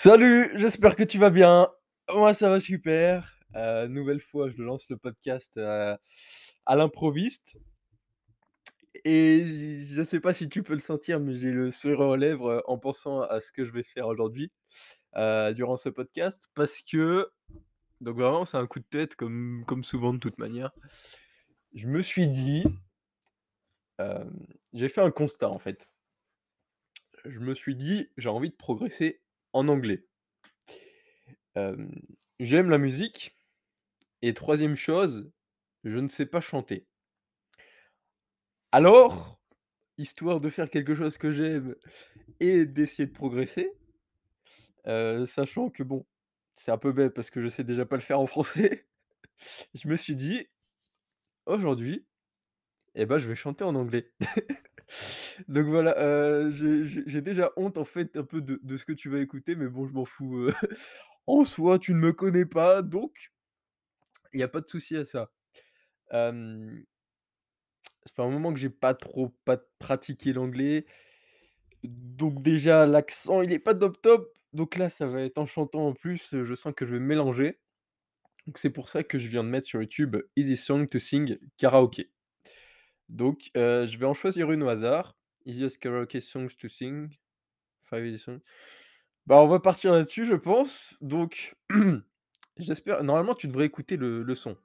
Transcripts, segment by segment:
Salut, j'espère que tu vas bien. Moi, ça va super. Heu, nouvelle fois, je lance le podcast, heu, à l'improviste et je sais pas si tu peux le sentir, mais j'ai le sourire aux lèvres, heu, en pensant à ce que je vais faire aujourd'hui, durant ce podcast parce que donc vraiment, c'est un coup de tête comme comme souvent de toute manière. Je me suis dit, j'ai fait un constat, en fait. Je me suis dit: «J'ai envie de progresser en anglais». J'aime la musique et troisième chose, je ne sais pas chanter. Alors, histoire de faire quelque chose que j'aime et d'essayer de progresser, sachant que bon, c'est un peu bête parce que je sais déjà pas le faire en français, je me suis dit: «Aujourd'hui, et bah, je vais chanter en anglais». Donc voilà, heu, j'ai déjà honte en fait un peu de ce que tu vas écouter, mais bon, je m'en fous, heu, en soi, tu ne me connais pas, donc il y a pas de souci à ça. Hem, ça fait un moment que j'ai pas trop pas pratiqué l'anglais, donc déjà l'accent il est pas top top, donc là ça va être en chantant en plus, je sens que je vais mélanger. Donc c'est pour ça que je viens de mettre sur YouTube «Easy song to sing karaoké». Donc heu, je vais en choisir une au hasard. Easiest karaoke songs to sing, five easy songs. Bah, on va partir là-dessus je pense, donc j'espère normalement tu devrais écouter le le son.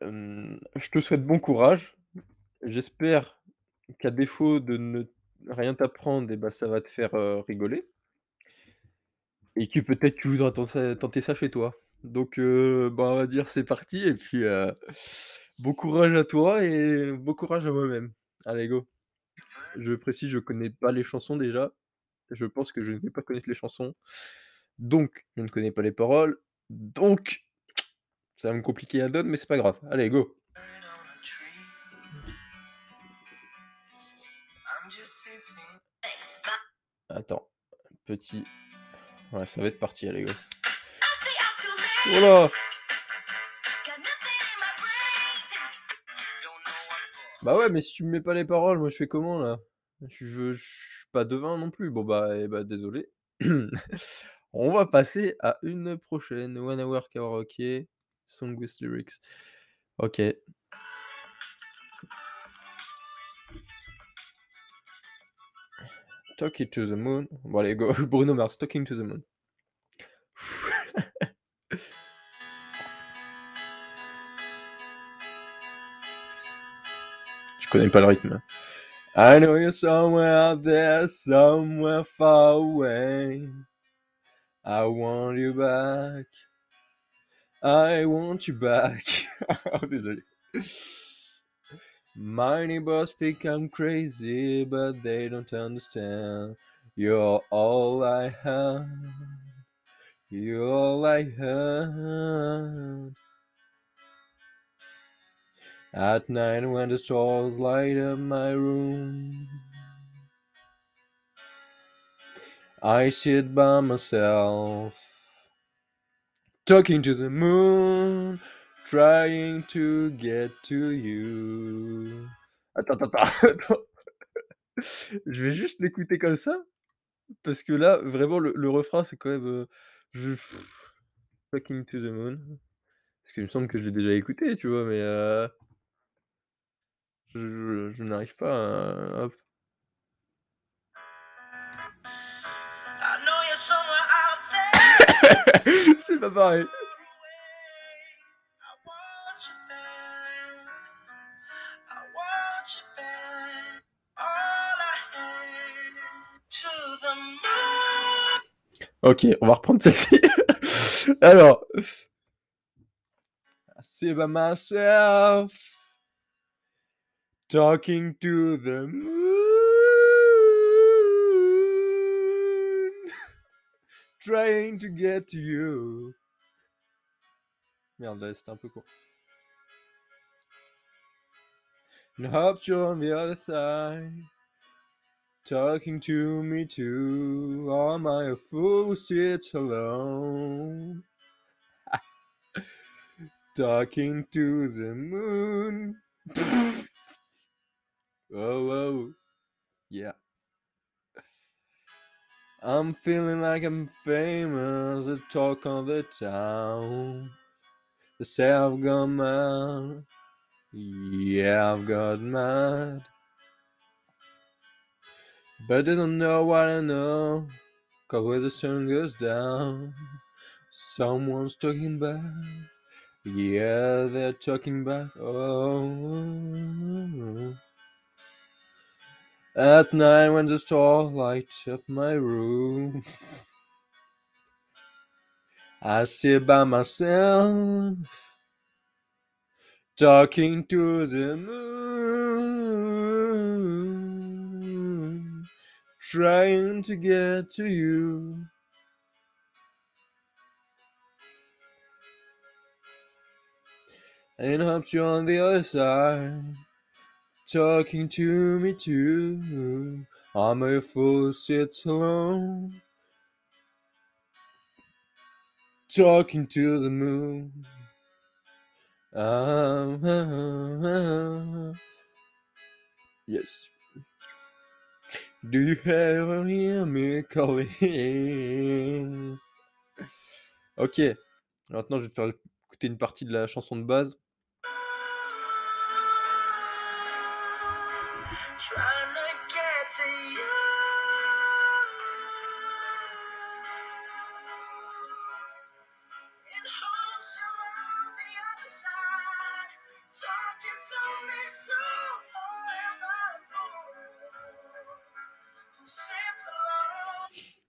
Je te souhaite bon courage. J'espère qu'à défaut de ne rien t'apprendre et bah, ça va te faire, rigoler et que peut-être tu voudras tenter ça chez toi. Donc bah, on va dire c'est parti et puis, heu, bon courage à toi et bon courage à moi-même. Allez go. Je précise, je connais pas les chansons déjà. Je pense que je ne vais pas connaître les chansons, donc je ne connais pas les paroles, donc ça va me compliquer la donne, mais c'est pas grave. Allez go. Attends, petit ouais, ça va être parti, allez go. Oh là! Bah ouais, mais si tu me mets pas les paroles, moi je fais comment là? Je je suis pas devin non plus. Bon bah et bah désolé. On va passer à une prochaine. One hour karaoke, song with lyrics. OK. Talking to the moon. Bon allez go, Bruno Mars, Talking to the moon. Connais pas le rythme. I know you're somewhere out there, somewhere far away. I want you back. I want you back. Oh désolé. My neighbors think I'm crazy, but they don't understand. You're all I have. You're all I had. At night when the stars light up my room. I sit by myself. Talking to the moon, trying to get to you. Attends, attends, attends. Je vais juste l'écouter comme ça, parce que là, vraiment le refrain c'est quand même, je Talking to the moon. Parce qu'il me semble que je l'ai déjà écouté, tu vois? Mais, heu je je je n'arrive pas à hop. C'est pas pareil. OK, on va reprendre celle-ci. Alors I sit by myself talking to the moon trying to get you. Merde, c'était un peu court. And hope you're on the other side, talking to me too. Am I a fool sits alone? Talking to the moon. Oh, oh. Yeah. I'm feeling like I'm famous, the talk of the town. They say I've gone mad. Yeah, I've got mad. But they don't know what I know. Cause when the sun goes down, someone's talking back. Yeah, they're talking back. Oh. At night when the stars light up my room, I sit by myself, talking to the moon, trying to get to you. And hopes you're on the other side, talking to me too. I'm a fool, sits alone, talking to the moon. Yes. Do you ever hear me calling? Ok. Maintenant, je vais te faire écouter une partie de la chanson de base.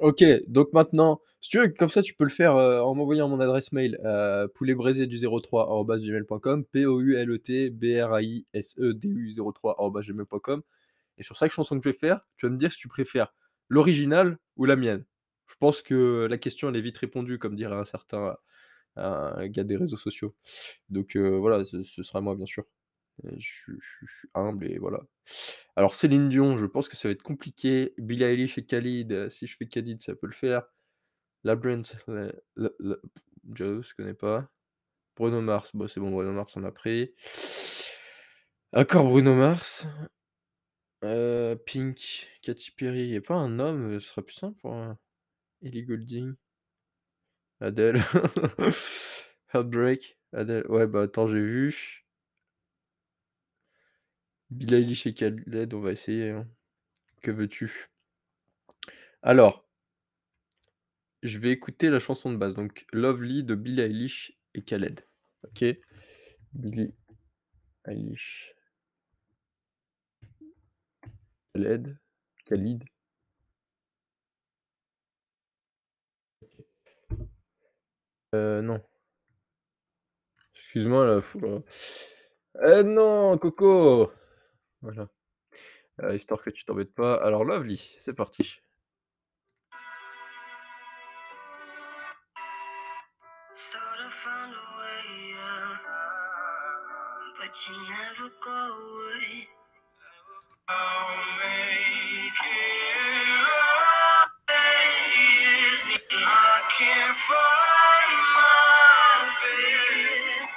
Ok, donc maintenant, si tu veux, comme ça, tu peux le faire euh, en m'envoyant mon adresse mail euh, pouletbraisé du 03 gmail.com, P-O-U-L-E-T-B-R-A-I-S-E-D-U 03 gmail.com. Et sur chaque chanson que je vais faire, tu vas me dire si tu préfères l'original ou la mienne. Je pense que la question, elle est vite répondue, comme dirait un certain gars des réseaux sociaux. Donc euh, voilà, ce sera moi, bien sûr. Et Je, suis- humble et voilà. Alors Céline Dion, je pense que ça va être compliqué. Billie Eilish et Khalid, euh, si je fais Khalid, ça peut le faire. La Brent, la, je connais pas. Bruno Mars, bon c'est bon, Bruno Mars on a pris. Encore Bruno Mars. Euh, Pink, Katy Perry, a pas un homme, euh, ce serait plus simple pour un Ellie Goulding. Adele. Heartbreak. Adele. Ouais, bah attends, j'ai vu. Billie Eilish et Khaled, on va essayer. hein. Que veux-tu? Alors, je vais écouter la chanson de base. Donc, Lovely de Billie Eilish et Khaled. Ok? Billie Eilish. Khaled. Khalid. Euh, non. Excuse-moi, là. fou, là. Eh non, Coco! Voilà. Euh, histoire que tu t'embêtes pas. Alors, Lovely, c'est parti. Thought I found a way out, but you never go away. I'll make it right. I can't find my fear.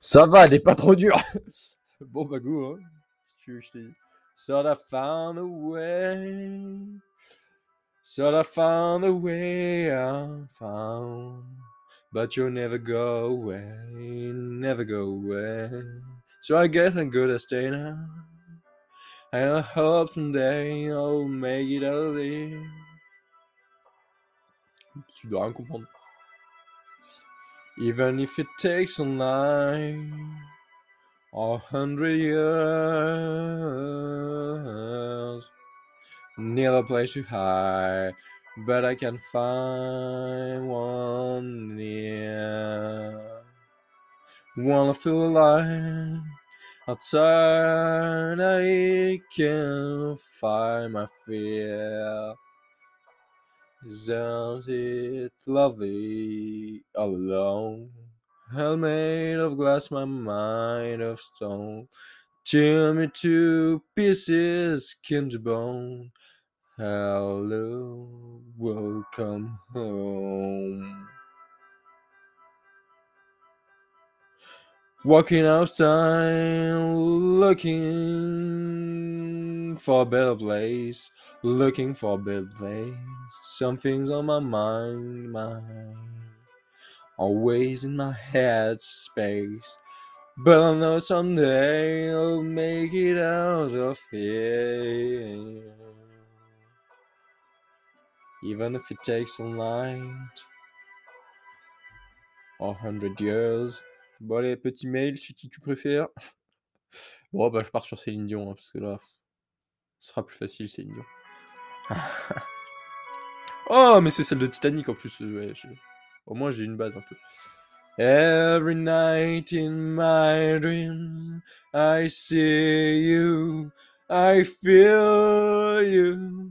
Ça va, elle est pas trop dure. bon, bah, go, hein. Si tu veux, je. Thought I found a way. Thought I found a way I found. But you'll never go away, never go away. So I guess I'm good at now. And I hope someday I'll make it out of there. Tu dois rien. Even if it takes a or a hundred years, near a place to hide, but I can find one near. Wanna feel alive outside, I can find my fear. Isn't it lovely alone? Hell made of glass, my mind of stone. Tear me to pieces, skin to bone. Hello, welcome home. Walking outside, looking for a better place, looking for a better place. something's on my mind, mind. Always in my head space. But I know someday I'll make it out of here. Even if it takes all night or hundred years. Bon allez, petit mail, celui qui tu préfères. Bon bah je pars sur Céline Dion, hein, parce que là, ce sera plus facile Céline Dion. oh mais c'est celle de Titanic en plus, ouais, je- au moins j'ai une base un peu. Every night in my dreams, I see you, I feel you.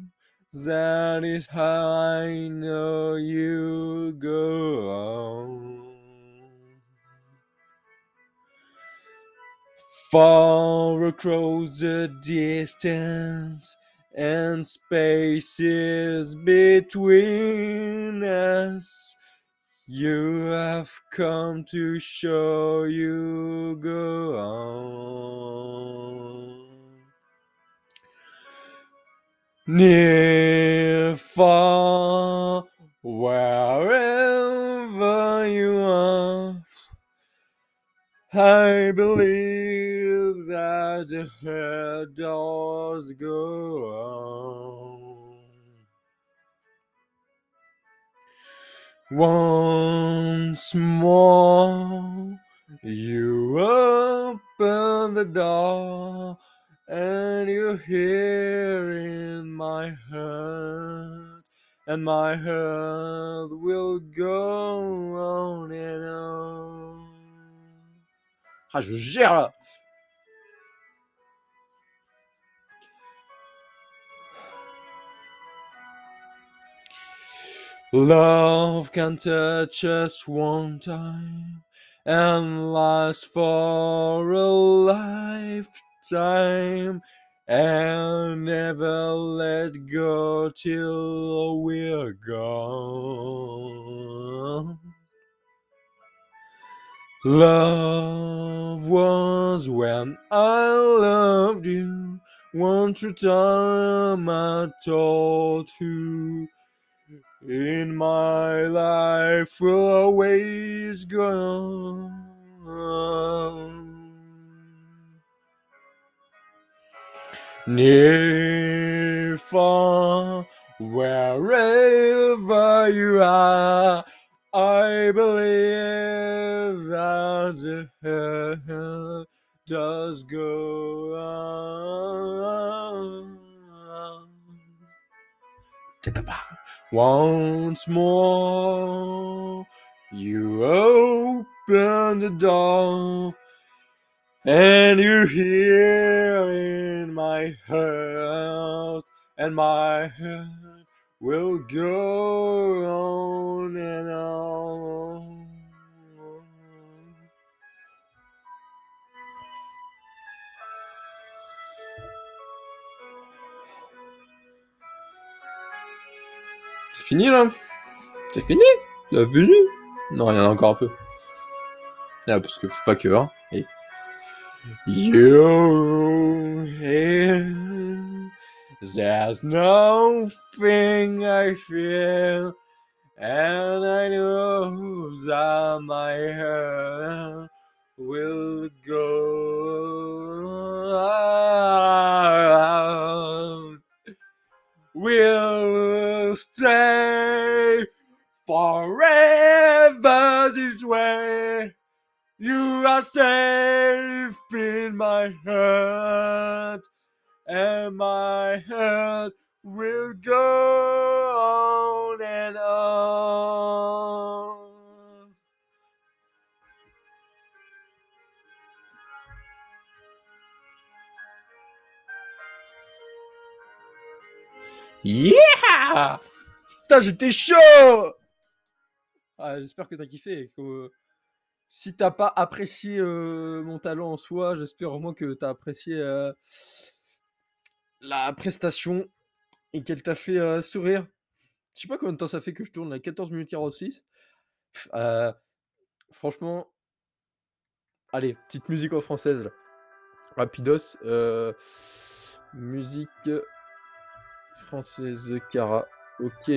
That is how I know you go on. Far across the distance and spaces between us. You have come to show you go on. Near, far, wherever you are, I believe that head does go on. Once more, you open the door, and you hear in my heart, and my heart will go on and on. Ah, je gère! Love can touch us one time and last for a lifetime and never let go till we're gone. Love was when I loved you. One true time I told you. In my life will always go. Near, far, wherever you are, I believe that hell does go on. Take a bow. Once more, you open the door, and you hear in my heart, and my heart will go on and on. Fini là C'est fini C'est fini Non, il y en a encore un peu. Ah, parce que faut pas que, hein. Et... You here, there's nothing I feel, and I know that my heart will go out. We'll stay Safe in my heart, and my heart will go on and on. Yeah! Putain, j'étais chaud! Ah, J'espère que t'as kiffé. que, si t'as pas apprécié mon talent en soi, j'espère au moins que t'as apprécié la prestation et qu'elle t'a fait sourire. Je sais pas combien de temps ça fait que je tourne, là, 14 minutes 46. Pff, euh, franchement, allez, petite musique en française. Rapidos. musique française Cara. OK.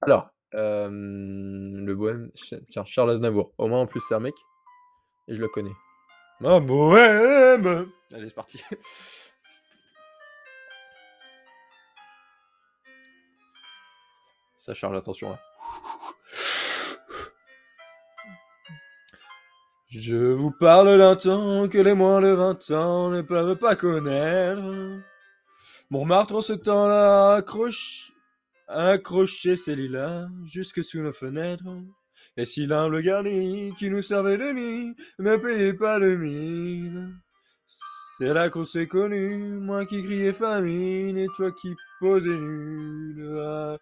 Alors, le bohème, tiens, Charles Aznavour. Au moins, en plus, c'est un mec et je le connais. Ma bohème! Allez, c'est parti. Ça charge, attention, là. Je vous parle d'un temps que les moins de 20 ans ne peuvent pas connaître. Montmartre en ce temps-là accroche accrochait ses lilas jusque sous nos fenêtres. Et si l'humble garni qui nous servait de nid ne payait pas de mine, c'est là qu'on s'est connus, moi qui criais famine et toi qui posais nu. Ah,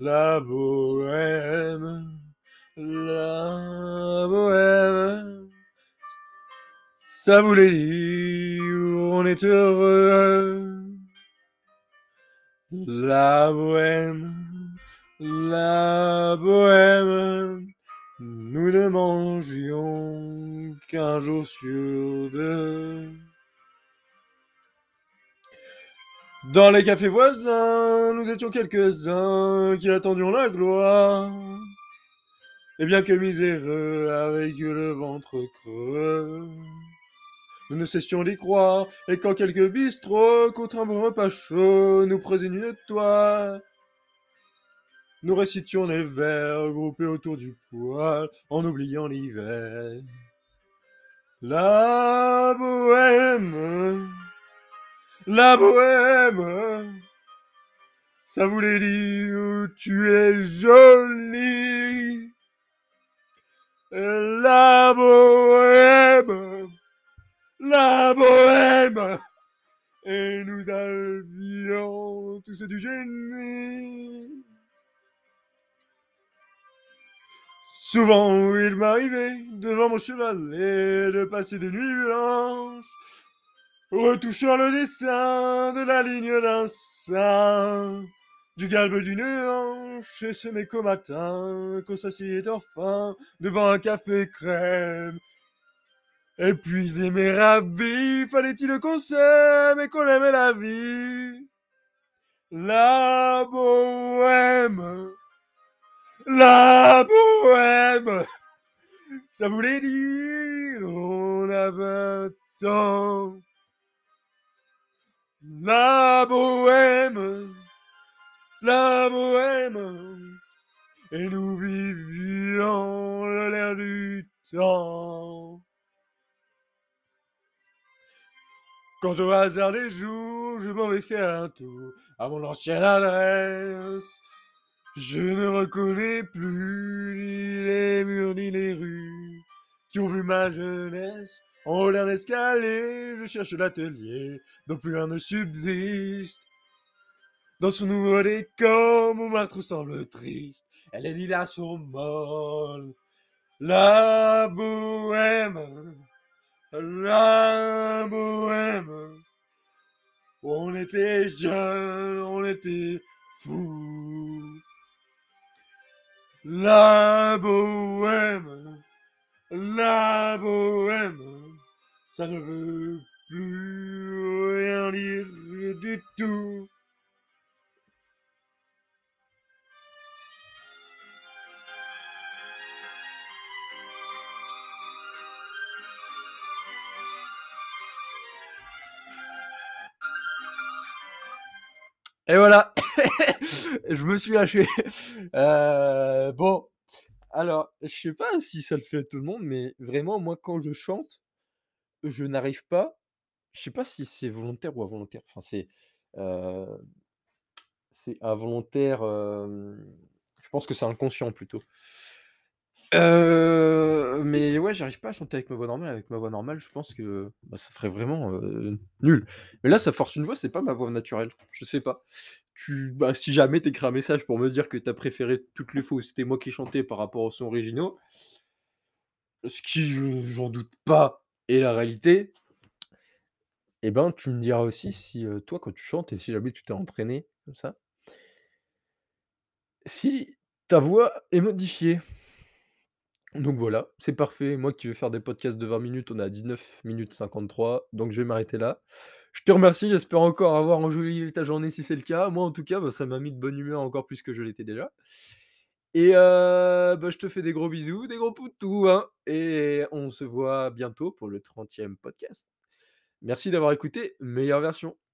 la bohème, la bohème, ça voulait dire on est heureux. La bohème, la bohème, nous ne mangions qu'un jour sur deux. Dans les cafés voisins, nous étions quelques-uns qui attendions la gloire. Et bien que miséreux, avec le ventre creux, nous ne cessions d'y croire. Et quand quelques bistrots, contre un repas chaud, nous prenaient une toile, nous récitions les vers groupés autour du poêle, en oubliant l'hiver. La bohème, la bohème, ça voulait dire tu es jolie. La bohème, la bohème, et nous avions tous du génie. Souvent il m'arrivait devant mon chevalet de passer des nuits blanches, retouchant le dessin de la ligne d'un sein, du galbe d'une hanche, et ce n'est qu'au matin qu'on s'assied enfin devant un café crème. Épuisé mais ravi, fallait-il qu'on s'aime et qu'on aimait la vie. La bohème, la bohème, ça voulait dire on a vingt ans. La bohème, la bohème, et nous vivions l'air du temps. Quand au hasard des jours, je m'en vais faire un tour à mon ancienne adresse, je ne reconnais plus ni les murs ni les rues qui ont vu ma jeunesse. En haut d'un je cherche l'atelier dont plus rien ne subsiste. Dans son nouveau décor, mon martre semble triste. Elle est lilas sont molles. La bohème, la bohème. On était jeunes, on était fous. La bohème, la bohème, ça ne veut plus rien dire du tout. Et voilà, je me suis lâché. Heu, bon, alors, je sais pas si ça le fait à tout le monde, mais vraiment, moi, quand je chante, je n'arrive pas je sais pas si c'est volontaire ou involontaire, enfin, c'est, heu, c'est involontaire, hem, je pense que c'est inconscient plutôt. Heu, mais ouais, j'arrive pas à chanter avec ma voix normale. Avec ma voix normale, je pense que, bah, ça ferait vraiment, heu, nul. Mais là, ça force une voix, c'est pas ma voix naturelle. Je sais pas. Tu bah, si jamais tu un message pour me dire que tu as préféré toutes les fois où c'était moi qui chantais par rapport aux sons originaux ce qui, je j'en doute pas, est la réalité et ben, tu me diras aussi si, heu, toi, quand tu chantes et si jamais tu t'es entraîné comme ça si ta voix est modifiée. Donc voilà, c'est parfait. Moi qui veux faire des podcasts de 20 minutes, on est à 19 minutes 53, donc je vais m'arrêter là. Je te remercie, j'espère encore avoir enjolivé ta journée si c'est le cas. Moi, en tout cas, bah, ça m'a mis de bonne humeur encore plus que je l'étais déjà. Et heu, bah, je te fais des gros bisous, des gros poutous, hein, et on se voit bientôt pour le trentième podcast. Merci d'avoir écouté Meilleure Version.